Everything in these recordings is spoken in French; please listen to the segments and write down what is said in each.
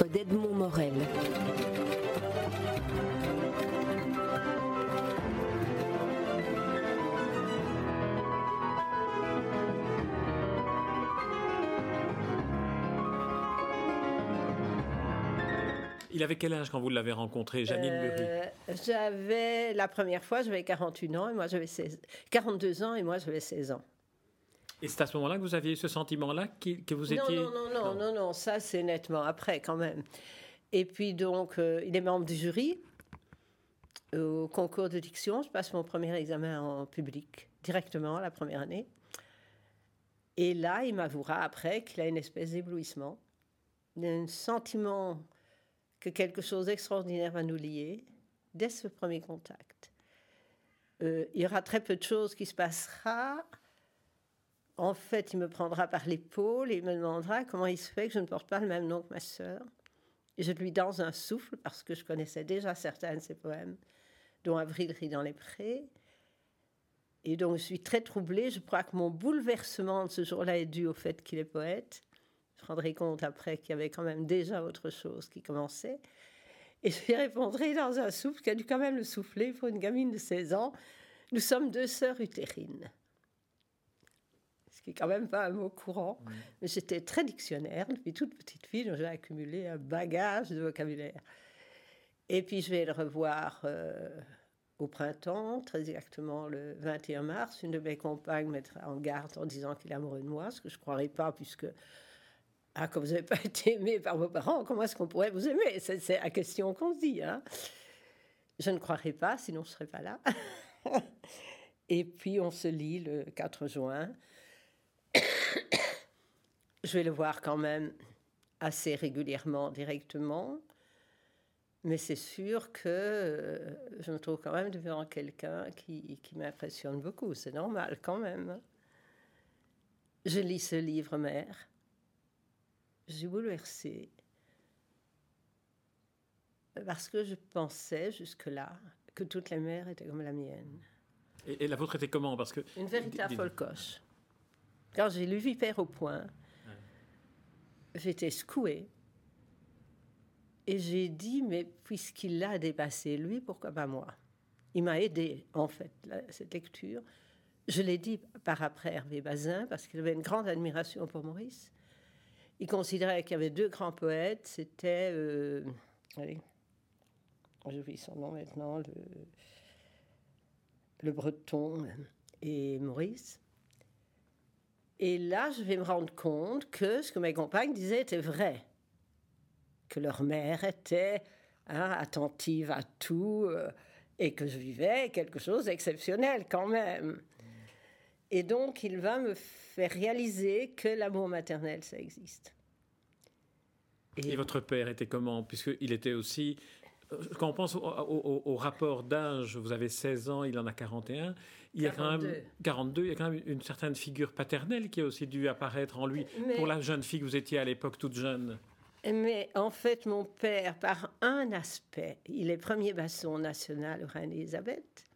d'Edmond Morel. Il avait quel âge quand vous l'avez rencontré, Janine euh, J'avais, la première fois, j'avais 41 ans et moi j'avais 42 ans et moi j'avais 16 ans. Et c'est à ce moment-là que vous aviez ce sentiment-là que vous étiez... Non, non, non, non, non, ça c'est nettement après quand même. Et puis donc, euh, il est membre du jury au concours de diction. Je passe mon premier examen en public directement la première année. Et là, il m'avouera après qu'il a une espèce d'éblouissement, un sentiment que quelque chose d'extraordinaire va nous lier dès ce premier contact. Euh, il y aura très peu de choses qui se passera. En fait, il me prendra par l'épaule et il me demandera comment il se fait que je ne porte pas le même nom que ma sœur. Et je lui danse un souffle parce que je connaissais déjà certains de ses poèmes, dont Avril rit dans les prés. Et donc je suis très troublée. Je crois que mon bouleversement de ce jour-là est dû au fait qu'il est poète je rendrai compte après qu'il y avait quand même déjà autre chose qui commençait. Et je lui répondrai dans un souffle qui a dû quand même le souffler pour une gamine de 16 ans. Nous sommes deux sœurs utérines. Ce qui est quand même pas un mot courant. Mais j'étais très dictionnaire depuis toute petite fille, donc j'ai accumulé un bagage de vocabulaire. Et puis je vais le revoir euh, au printemps, très exactement le 21 mars. Une de mes compagnes mettra en garde en disant qu'il est amoureux de moi, ce que je ne croirais pas, puisque ah, comme vous n'avez pas été aimé par vos parents, comment est-ce qu'on pourrait vous aimer? C'est la question qu'on se dit. Hein. je ne croirais pas, sinon je ne serais pas là. Et puis on se lit le 4 juin. Je vais le voir quand même assez régulièrement, directement. Mais c'est sûr que euh, je me trouve quand même devant quelqu'un qui, qui m'impressionne beaucoup. C'est normal quand même. Je lis ce livre mère je suis bouleversée parce que je pensais jusque-là que toutes les mères étaient comme la mienne. Et, la vôtre était comment? Parce que Une véritable folcoche. Quand j'ai lu Vipère au point, j'étais secouée. Et j'ai dit, mais puisqu'il l'a dépassé, lui, pourquoi pas moi? Il m'a aidé, en fait, cette lecture. Je l'ai dit par après Hervé Bazin, parce qu'il avait une grande admiration pour Maurice. Il considérait qu'il y avait deux grands poètes. C'était. Euh, allez, j'oublie son nom maintenant, le, le Breton et Maurice. Et là, je vais me rendre compte que ce que mes compagnes disaient était vrai. Que leur mère était hein, attentive à tout euh, et que je vivais quelque chose d'exceptionnel quand même. Et donc, il va me faire réaliser que l'amour maternel, ça existe. Et, votre père était comment? Puisqu'il était aussi... Euh, quand on pense au, rapport d'âge, vous avez 16 ans, il en a 41, il y a quand même 42, il y a quand même une certaine figure paternelle qui a aussi dû apparaître en lui pour la jeune fille que vous étiez à l'époque toute jeune. Mais en fait, mon père, par un aspect, il est premier basson national au Reine-Élisabeth,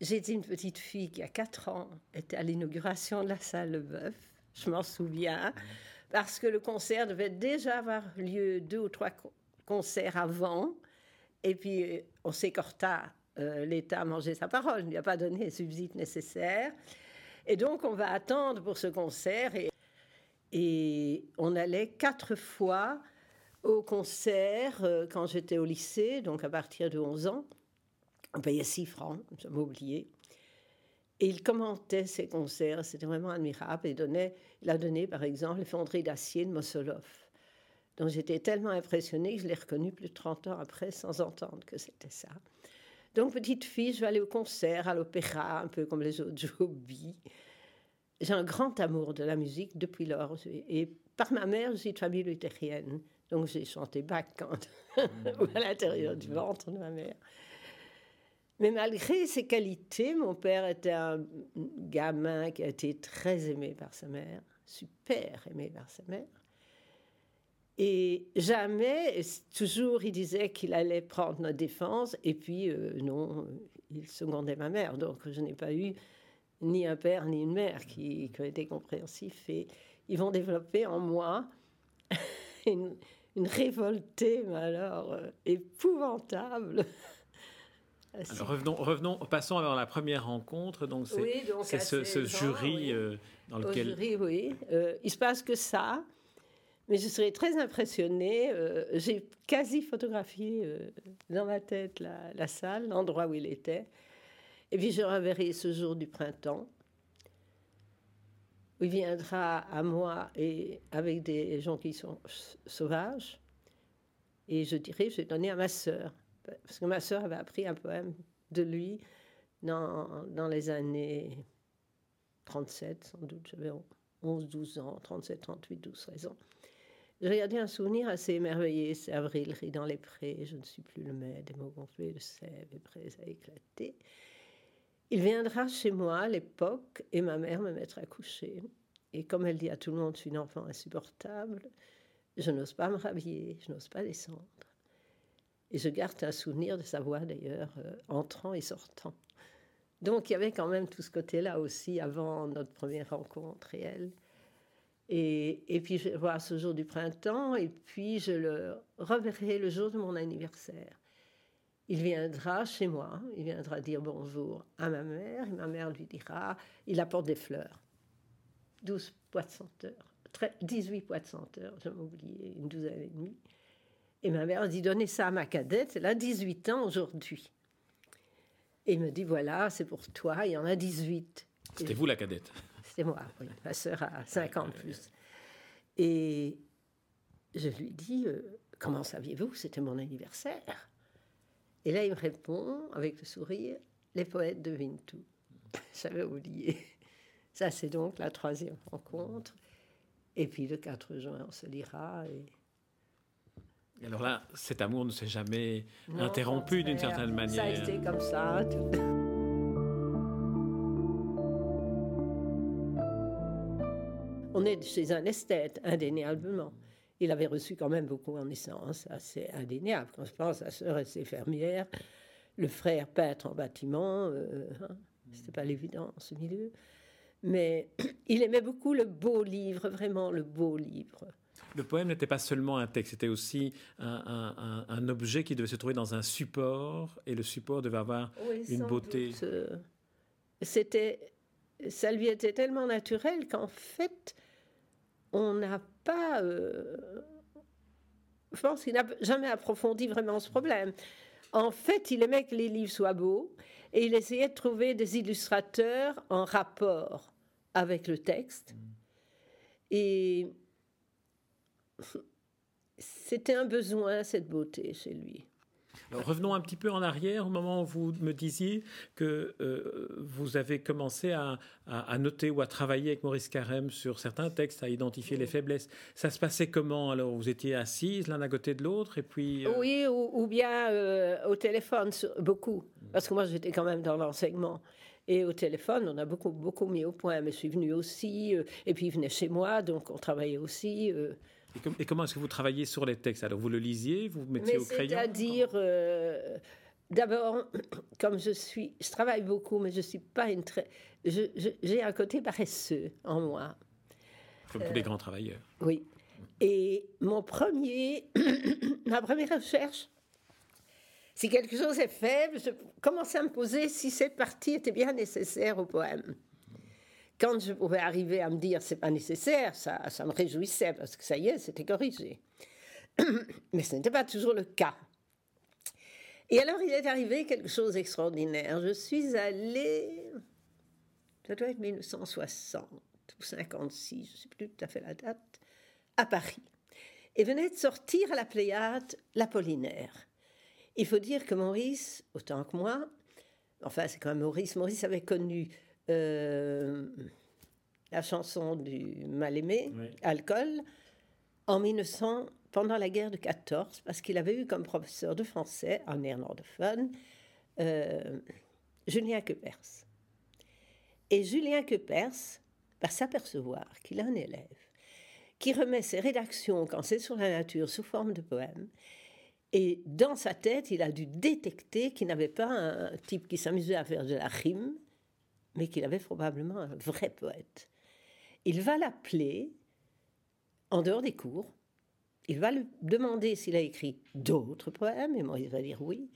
J'étais une petite fille qui, a 4 ans, était à l'inauguration de la salle Le Bœuf. Je m'en souviens, parce que le concert devait déjà avoir lieu deux ou trois concerts avant. Et puis, on s'écorta. Euh, L'État a mangé sa parole, il n'y a pas donné les subsides nécessaires. Et donc, on va attendre pour ce concert. Et, on allait quatre fois au concert euh, quand j'étais au lycée, donc à partir de 11 ans. On payait 6 francs, je oublié. Et il commentait ses concerts, c'était vraiment admirable. Et donnait, il a donné, par exemple, les fonderies d'acier de Mossolov. Donc j'étais tellement impressionnée que je l'ai reconnu plus de 30 ans après sans entendre que c'était ça. Donc, petite fille, je vais aller au concert, à l'opéra, un peu comme les autres hobbies. J'ai un grand amour de la musique depuis lors. Et par ma mère, je suis de famille luthérienne. Donc j'ai chanté Bach quand, à l'intérieur du ventre de ma mère. Mais malgré ses qualités, mon père était un gamin qui a été très aimé par sa mère, super aimé par sa mère. Et jamais, toujours, il disait qu'il allait prendre notre défense, et puis euh, non, il secondait ma mère. Donc je n'ai pas eu ni un père ni une mère qui, qui ont été compréhensifs. Et ils vont développer en moi une, une révoltée, mais alors euh, épouvantable. Alors revenons, revenons, passons alors à la première rencontre. Donc c'est ce, jury euh, dans lequel. Jury, oui. Euh, il se passe que ça, mais je serais très impressionnée. J'ai quasi photographié dans ma tête la, salle, l'endroit où il était. Et puis je reverrai ce jour du printemps il viendra à moi et avec des gens qui sont sauvages. Et je dirais, je vais donner à ma sœur. Parce que ma sœur avait appris un poème de lui dans, dans les années 37, sans doute. J'avais 11, 12 ans, 37, 38, 12, 13 ans. J'ai regardé un souvenir assez émerveillé. C'est Avril rit dans les prés. Je ne suis plus le maître des mots gonflés de sève et prêts à éclater. Il viendra chez moi à l'époque et ma mère me mettra à coucher. Et comme elle dit à tout le monde, je suis une enfant insupportable, je n'ose pas me rhabiller, je n'ose pas descendre. Et je garde un souvenir de sa voix d'ailleurs, euh, entrant et sortant. Donc il y avait quand même tout ce côté-là aussi avant notre première rencontre réelle. Et, puis je vais voir ce jour du printemps, et puis je le reverrai le jour de mon anniversaire il viendra chez moi, il viendra dire bonjour à ma mère, et ma mère lui dira, il apporte des fleurs. 12 poids de senteur, 18 poids de senteur, je oublié, une douzaine et demie. Et ma mère dit, donnez ça à ma cadette, elle a 18 ans aujourd'hui. Et il me dit, voilà, c'est pour toi, il y en a 18. C'était vous la cadette C'était moi, oui, ma sœur a 50 plus. Et je lui dis, euh, comment saviez-vous C'était mon anniversaire? Et là, il me répond, avec le sourire, les poètes devinent tout. J'avais oublié. Ça, c'est donc la troisième rencontre. Et puis le 4 juin, on se lira. Et... alors là, cet amour ne s'est jamais interrompu d'une certaine manière. Ça a été comme ça. Est chez un esthète, indéniablement il avait reçu quand même beaucoup en naissance, assez indéniable. Quand je pense à sœur et ses fermières, le frère peintre en bâtiment, euh, hein, c'était pas l'évident en ce milieu. Mais il aimait beaucoup le beau livre, vraiment le beau livre. Le poème n'était pas seulement un texte, c'était aussi un, objet qui devait se trouver dans un support, et le support devait avoir une beauté. C'était, ça lui était tellement naturel qu'en fait, on n'a pas. Euh, je pense qu'il n'a jamais approfondi vraiment ce problème. En fait, il aimait que les livres soient beaux et il essayait de trouver des illustrateurs en rapport avec le texte. Et c'était un besoin, cette beauté chez lui revenons un petit peu en arrière au moment où vous me disiez que euh, vous avez commencé à, noter ou à travailler avec Maurice Carême sur certains textes, à identifier les faiblesses. Ça se passait comment? Alors Vous étiez assises l'un à côté de l'autre et puis euh, Oui, ou, bien euh, au téléphone, beaucoup, parce que moi j'étais quand même dans l'enseignement. Et au téléphone, on a beaucoup, beaucoup mis au point. Mais je suis venue aussi, et puis il venait chez moi, donc on travaillait aussi. Et, comment est-ce que vous travaillez sur les textes? Alors, vous le lisiez, vous vous mettiez au crayon? C'est-à-dire, euh, d'abord, comme je suis, je travaille beaucoup, mais je suis pas une très, j'ai un côté paresseux en moi. Comme tous les grands travailleurs. Oui. Et mon premier, ma première recherche, si quelque chose est faible, je commençais à me poser si cette partie était bien nécessaire au poème quand je pouvais arriver à me dire c'est pas nécessaire, ça, ça me réjouissait parce que ça y est, c'était corrigé. Mais ce n'était pas toujours le cas. Et alors il est arrivé quelque chose d'extraordinaire. Je suis allée, ça doit être 1960 ou 56, je ne sais plus tout à fait la date, à Paris. Et venait de sortir à la Pléiade l'Apollinaire. Il faut dire que Maurice, autant que moi, enfin c'est quand même Maurice, Maurice avait connu euh, la chanson du mal-aimé, Alcool, en 1900, pendant la guerre de 14, parce qu'il avait eu comme professeur de français, en néerlandophone, euh, Julien Keupers. Et Julien Keupers va s'apercevoir qu'il a un élève qui remet ses rédactions, quand c'est sur la nature, sous forme de poème. Et dans sa tête, il a dû détecter qu'il n'avait pas un type qui s'amusait à faire de la rime, mais qu'il avait probablement un vrai poète. Il va l'appeler en dehors des cours Il va lui demander s'il a écrit d'autres poèmes, et Maurice va dire oui.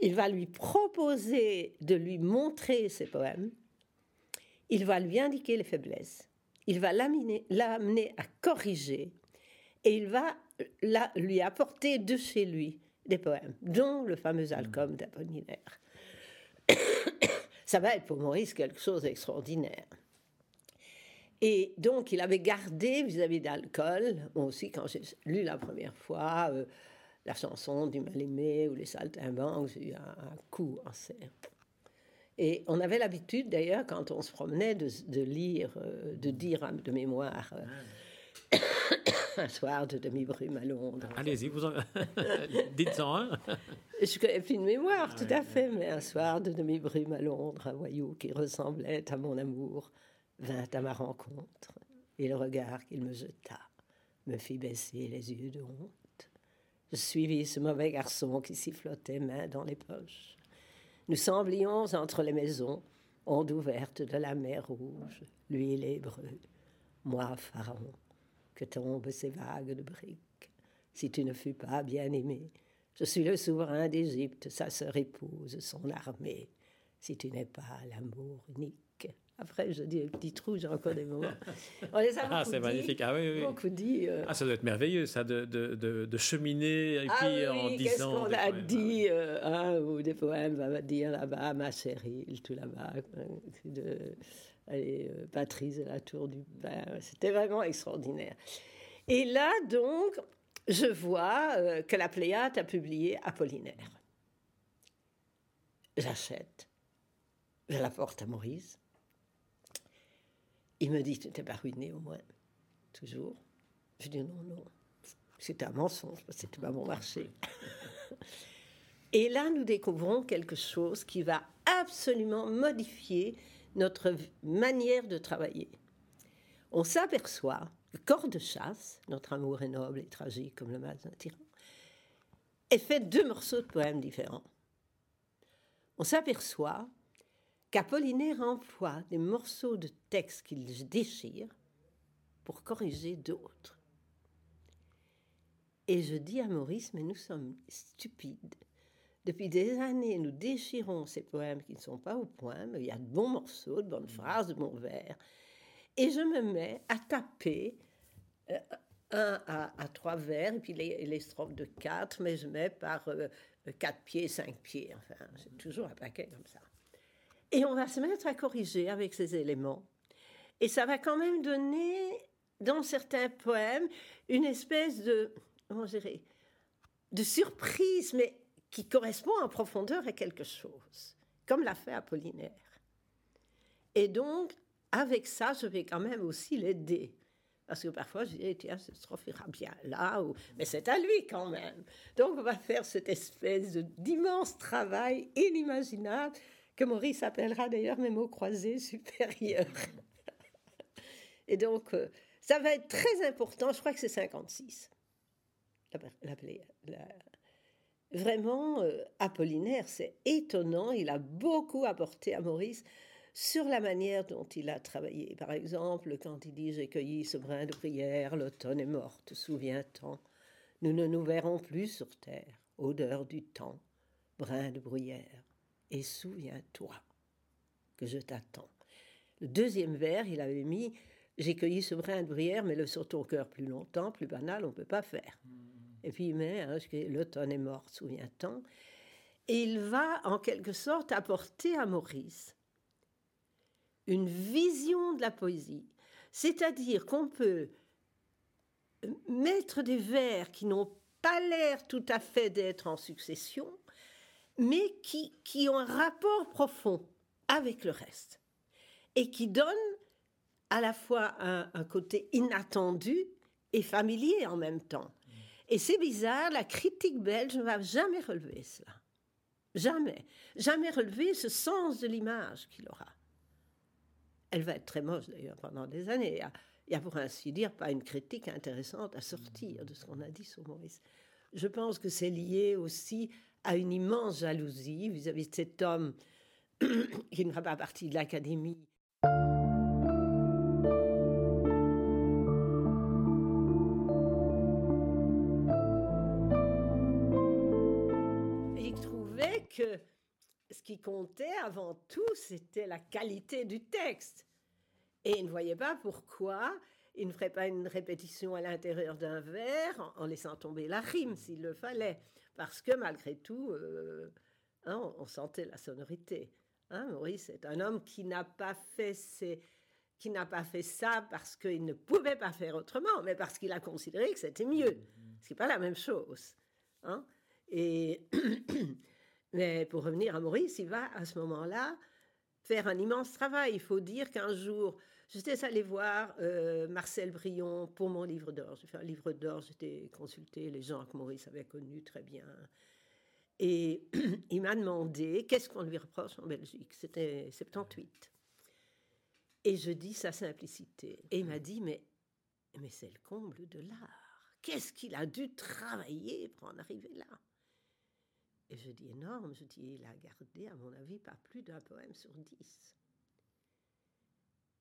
Il va lui proposer de lui montrer ses poèmes. Il va lui indiquer les faiblesses. Il va l'amener à corriger. Et il va lui apporter de chez lui des poèmes, dont le fameux album d'Apollinaire. Ça va être pour Maurice quelque chose d'extraordinaire. Et donc, il avait gardé vis-à-vis d'alcool, moi aussi, quand j'ai lu la première fois euh, la chanson du mal-aimé ou les saltimbanques, j'ai eu un, coup en serre. Et on avait l'habitude, d'ailleurs, quand on se promenait, de, lire, euh, de dire de mémoire. Euh, un soir de demi-brume à Londres. Allez-y, vous en... dites-en un. Je connais plus de mémoire, tout à fait, mais un soir de demi-brume à Londres, un voyou qui ressemblait à mon amour vint à ma rencontre, et le regard qu'il me jeta me fit baisser les yeux de honte. Je suivis ce mauvais garçon qui sifflotait main dans les poches. Nous semblions entre les maisons, ondes ouvertes de la mer rouge, lui l'hébreu, moi pharaon, que tombent ces vagues de briques. Si tu ne fus pas bien aimé, je suis le souverain d'Égypte, sa sœur épouse, son armée. Si tu n'es pas l'amour unique, après, je dis petit trou, j'ai encore des moments. On les a ah, c'est magnifique. Ah, oui, oui. Beaucoup dit. Euh, ah, ça doit être merveilleux, ça, de, de, de, cheminer et ah, puis en disant. Qu'est-ce qu'on a dit euh, hein, Ou des poèmes, va dire là-bas, ma chérie, tout là-bas, de allez, euh, Patrice et la tour du pain. C'était vraiment extraordinaire. Et là, donc, je vois que la Pléiade a publié Apollinaire. J'achète. Je la porte à Maurice. Il me dit, tu n'es pas ruiné au moins, toujours. Je dis, non, non, c'était un mensonge, c'était pas mon marché. Et là, nous découvrons quelque chose qui va absolument modifier notre manière de travailler. On s'aperçoit que Corps de chasse, notre amour est noble et tragique comme le mal d'un tyran, est fait deux morceaux de poèmes différents. On s'aperçoit qu'Apollinaire emploie des morceaux de texte qu'il déchire pour corriger d'autres. Et je dis à Maurice, mais nous sommes stupides. Depuis des années, nous déchirons ces poèmes qui ne sont pas au point, mais il y a de bons morceaux, de bonnes phrases, de bons vers. Et je me mets à taper euh, un à, trois vers, et puis les, strophes de quatre, mais je mets par euh, quatre pieds, cinq pieds. Enfin, c'est toujours un paquet comme ça. Et on va se mettre à corriger avec ces éléments. Et ça va quand même donner, dans certains poèmes, une espèce de, comment dirais, de surprise, mais qui correspond en profondeur à quelque chose, comme l'a fait Apollinaire. Et donc, avec ça, je vais quand même aussi l'aider. Parce que parfois, je dis, tiens, cette strophe ira bien là, mais c'est à lui quand même. Donc, on va faire cette espèce d'immense travail inimaginable que Maurice appellera d'ailleurs mes mots croisés supérieurs. Et donc, euh, ça va être très important, je crois que c'est 56. Vraiment, euh, Apollinaire, c'est étonnant, il a beaucoup apporté à Maurice sur la manière dont il a travaillé. Par exemple, quand il dit J'ai cueilli ce brin de prière, l'automne est morte, souviens-t'en. Nous ne nous verrons plus sur terre, odeur du temps, brin de bruyère et souviens-toi que je t'attends. Le deuxième vers, il avait mis J'ai cueilli ce brin de bruyère, mais le sur ton cœur plus longtemps, plus banal, on ne peut pas faire. Et puis met hein, L'automne est mort, souviens-toi. Et il va en quelque sorte apporter à Maurice une vision de la poésie. C'est-à-dire qu'on peut mettre des vers qui n'ont pas l'air tout à fait d'être en succession, mais qui, ont un rapport profond avec le reste et qui donnent à la fois un côté inattendu et familier en même temps. Et c'est bizarre, la critique belge ne va jamais relever cela. Jamais. Jamais relever ce sens de l'image qu'il aura. Elle va être très moche d'ailleurs pendant des années. Il n'y a, pour ainsi dire pas une critique intéressante à sortir de ce qu'on a dit sur Maurice. Je pense que c'est lié aussi à une immense jalousie vis-à-vis de cet homme qui ne fera pas partie de l'académie. Ce qui comptait avant tout, c'était la qualité du texte. Et il ne voyait pas pourquoi il ne ferait pas une répétition à l'intérieur d'un vers en, laissant tomber la rime s'il le fallait. Parce que malgré tout, euh, hein, on, sentait la sonorité. Hein, Maurice est un homme qui n'a pas fait qui n'a pas fait ça parce qu'il ne pouvait pas faire autrement, mais parce qu'il a considéré que c'était mieux. Ce n'est pas la même chose. Hein. Et mais pour revenir à Maurice, il va à ce moment-là faire un immense travail. Il faut dire qu'un jour, j'étais allée voir euh, Marcel Brion pour mon livre d'or. J'ai fait un livre d'or, j'étais consulté les gens que Maurice avait connus très bien. Et il m'a demandé qu'est-ce qu'on lui reproche en Belgique? C'était 78. Et je dis sa simplicité. Et il m'a dit, mais, mais c'est le comble de l'art. Qu'est-ce qu'il a dû travailler pour en arriver là? Et je dis énorme. Je dis, il a gardé, à mon avis, pas plus d'un poème sur dix.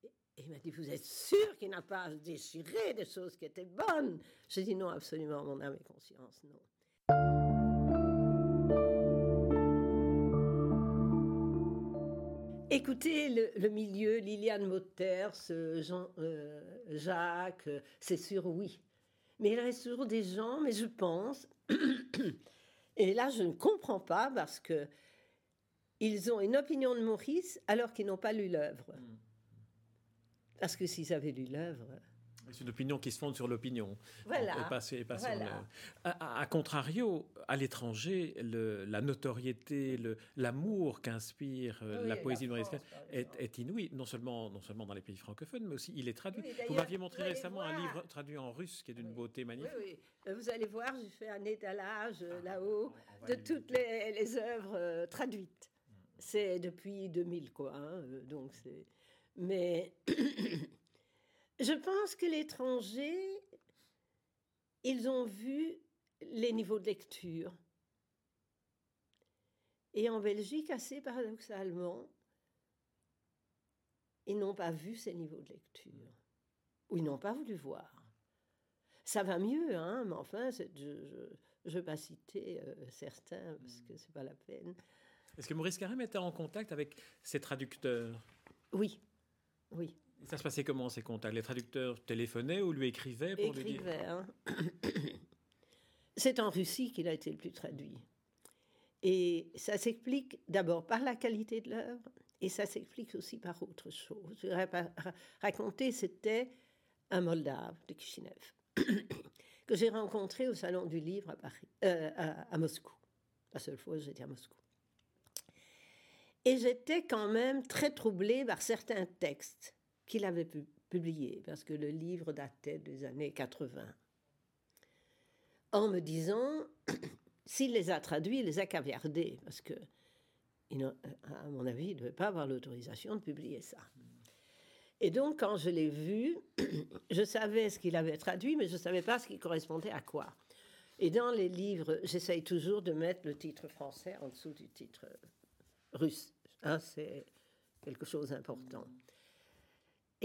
Et, il m'a dit, vous êtes sûr qu'il n'a pas déchiré des choses qui étaient bonnes? Je dis non, absolument, mon âme et conscience, non. Écoutez, le, milieu, Liliane Motters, Jean, euh, Jacques, c'est sûr, oui. Mais il reste toujours des gens, mais je pense, et là je ne comprends pas parce que ils ont une opinion de Maurice alors qu'ils n'ont pas lu l'œuvre. Mm. Parce que s'ils avaient lu l'œuvre, c'est une opinion qui se fonde sur l'opinion. Voilà. À, contrario, à l'étranger, la notoriété, l'amour qu'inspire euh, la poésie de est, est, inouï, non seulement, non seulement dans les pays francophones, mais aussi il est traduit. vous m'aviez montré récemment un livre traduit en russe qui est d'une beauté magnifique. Oui, euh, Vous allez voir, j'ai fait un étalage euh, ah, là-haut de toutes les, les œuvres traduites. C'est depuis 2000, quoi. Hein, donc c'est. Mais. Je pense que l'étranger, ils ont vu les niveaux de lecture. Et en Belgique, assez paradoxalement, ils n'ont pas vu ces niveaux de lecture. Ou ils n'ont pas voulu voir. Ça va mieux, hein, mais enfin, je ne veux pas citer euh, certains parce que ce n'est pas la peine. Est-ce que Maurice Carême était en contact avec ses traducteurs? Oui, oui. Ça se passait comment ces contacts? Les traducteurs téléphonaient ou lui écrivaient pour lui dire... Hein. C'est en Russie qu'il a été le plus traduit. Et ça s'explique d'abord par la qualité de l'œuvre et ça s'explique aussi par autre chose. Je raconter, c'était un Moldave de Kishinev que j'ai rencontré au Salon du Livre à, euh, à, Moscou. La seule fois où j'étais à Moscou. Et j'étais quand même très troublée par certains textes qu'il avait publié, parce que le livre datait des années 80, en me disant, s'il les a traduits, il les a caviardés, parce que, à mon avis, il ne devait pas avoir l'autorisation de publier ça. Et donc, quand je l'ai vu, je savais ce qu'il avait traduit, mais je ne savais pas ce qui correspondait à quoi. Et dans les livres, j'essaye toujours de mettre le titre français en dessous du titre russe. Hein, c'est quelque chose d'important.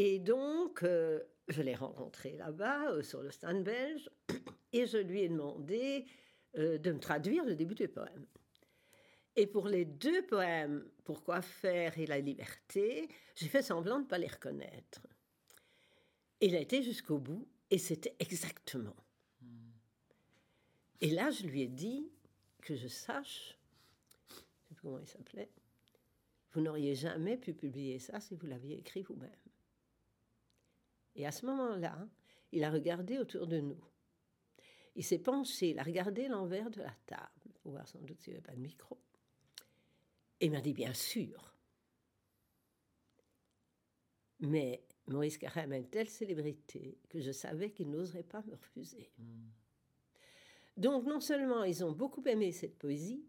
Et donc, euh, je l'ai rencontré là-bas, euh, sur le stand belge, et je lui ai demandé euh, de me traduire le début du poème. Et pour les deux poèmes, Pourquoi faire et la liberté, j'ai fait semblant de ne pas les reconnaître. Il a été jusqu'au bout, et c'était exactement. Et là, je lui ai dit que je sache, je ne sais plus comment il s'appelait, vous n'auriez jamais pu publier ça si vous l'aviez écrit vous-même. Et à ce moment-là, il a regardé autour de nous. Il s'est penché, il a regardé l'envers de la table, pour voir sans doute s'il n'y avait pas de micro. Et il m'a dit, bien sûr. Mais Maurice Carême a une telle célébrité que je savais qu'il n'oserait pas me refuser. Hmm. Donc non seulement ils ont beaucoup aimé cette poésie,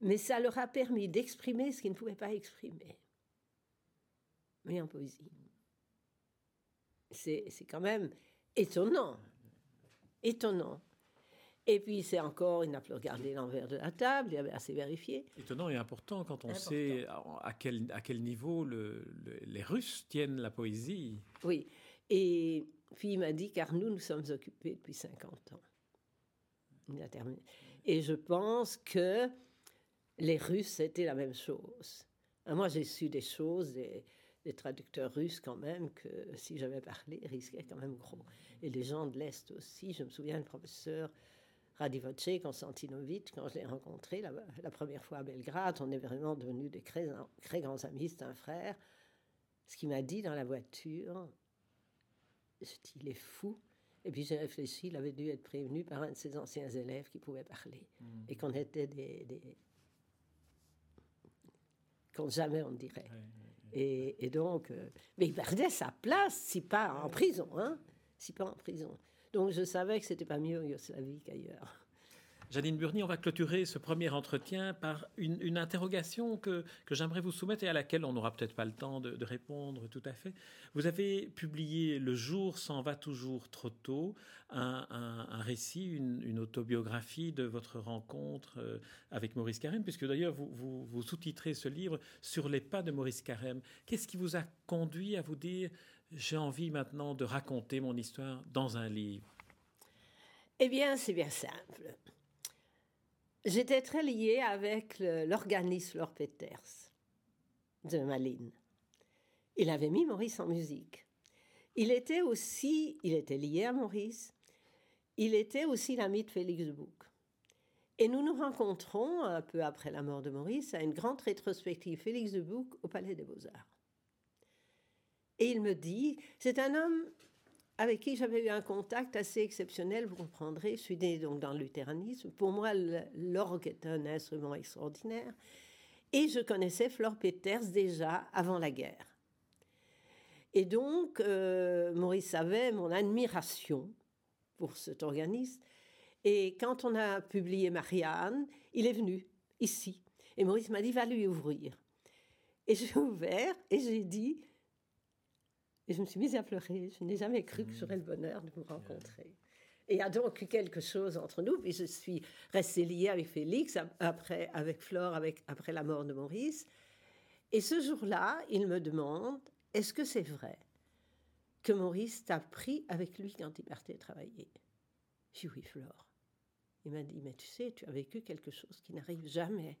mais ça leur a permis d'exprimer ce qu'ils ne pouvaient pas exprimer. Mais en poésie c'est quand même étonnant. Étonnant. Et puis c'est encore, il n'a plus regardé l'envers de la table, il avait assez vérifié. Étonnant et important quand on sait à quel, à quel niveau le, les Russes tiennent la poésie. Oui, et puis il m'a dit, car nous, nous sommes occupés depuis 50 ans. Il a terminé. Et je pense que les Russes, c'était la même chose. Moi, j'ai su des choses, des, traducteurs russes quand même, que si j'avais parlé, risquaient quand même gros. Et les gens de l'Est aussi. Je me souviens du professeur Radivoce Konstantinovitch, quand je l'ai rencontré la, première fois à Belgrade, on est vraiment devenus des très, très grands amis, c'est un frère. Ce qu'il m'a dit dans la voiture, je dis, il est fou. Et puis j'ai réfléchi, il avait dû être prévenu par un de ses anciens élèves qui pouvait parler. Mmh. Et qu'on était des, des jamais on dirait. Et, donc, euh, mais il perdait sa place, si pas en prison, hein, si pas en prison. Donc je savais que c'était pas mieux en Yougoslavie qu'ailleurs. Janine Burny, on va clôturer ce premier entretien par une, interrogation que, j'aimerais vous soumettre et à laquelle on n'aura peut-être pas le temps de, répondre tout à fait. Vous avez publié Le jour s'en va toujours trop tôt, un, récit, une, autobiographie de votre rencontre euh, avec Maurice Carême, puisque d'ailleurs vous, vous, sous-titrez ce livre sur les pas de Maurice Carême. Qu'est-ce qui vous a conduit à vous dire j'ai envie maintenant de raconter mon histoire dans un livre? Eh bien, c'est bien simple. J'étais très liée avec l'organiste Lord Peters de Malines. Il avait mis Maurice en musique. Il était aussi, il était lié à Maurice, il était aussi l'ami de Félix Bouc. Et nous nous rencontrons un peu après la mort de Maurice à une grande rétrospective Félix de Bouc au Palais des Beaux-Arts. Et il me dit, c'est un homme avec qui j'avais eu un contact assez exceptionnel, vous comprendrez. Je suis né donc dans le luthéranisme. Pour moi, l'orgue est un instrument extraordinaire. Et je connaissais Flore Peters déjà avant la guerre. Et donc, euh, Maurice savait mon admiration pour cet organiste. Et quand on a publié Marianne, il est venu ici. Et Maurice m'a dit, va lui ouvrir. Et j'ai ouvert et j'ai dit, et je me suis mise à pleurer. Je n'ai jamais cru que j'aurais le bonheur de vous rencontrer. Et il y a donc eu quelque chose entre nous. Puis je suis restée liée avec Félix, après, avec Flore, avec, après la mort de Maurice. Et ce jour-là, il me demande Est-ce que c'est vrai que Maurice t'a pris avec lui quand il partait travailler? J'ai dit Oui, Flore. Il m'a dit Mais tu sais, tu as vécu quelque chose qui n'arrive jamais.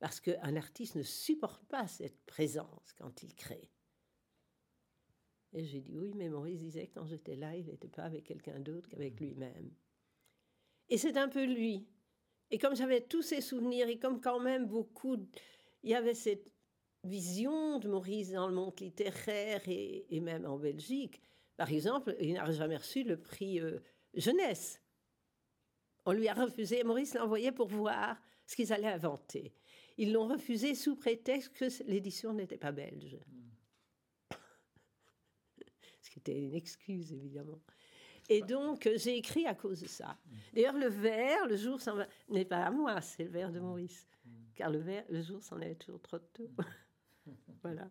Parce qu'un artiste ne supporte pas cette présence quand il crée. Et j'ai dit oui, mais Maurice disait que quand j'étais là, il n'était pas avec quelqu'un d'autre qu'avec mm. lui-même. Et c'est un peu lui. Et comme j'avais tous ces souvenirs, et comme quand même beaucoup, il y avait cette vision de Maurice dans le monde littéraire et, même en Belgique. Par exemple, il n'a jamais reçu le prix euh, jeunesse. On lui a refusé, Maurice l'a envoyé pour voir ce qu'ils allaient inventer. Ils l'ont refusé sous prétexte que l'édition n'était pas belge. C'était une excuse évidemment. Et donc, euh, j'ai écrit à cause de ça. Mm. D'ailleurs, le verre, le jour s'en va, n'est pas à moi, c'est le verre de mm. Maurice. Mm. Car le verre, le jour s'en est toujours trop tôt. voilà.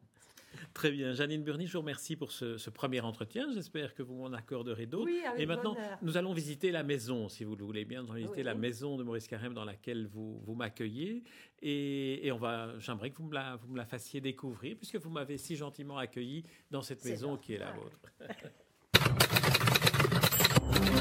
Très bien. Janine Burny, je vous remercie pour ce, premier entretien. J'espère que vous m'en accorderez d'autres. Oui, Et maintenant, nous allons visiter la maison, si vous le voulez bien. Nous allons visiter la maison de Maurice Carême dans laquelle vous, vous m'accueillez. Et, on va, j'aimerais que vous me, la, vous me la fassiez découvrir, puisque vous m'avez si gentiment accueilli dans cette maison qui est la vôtre.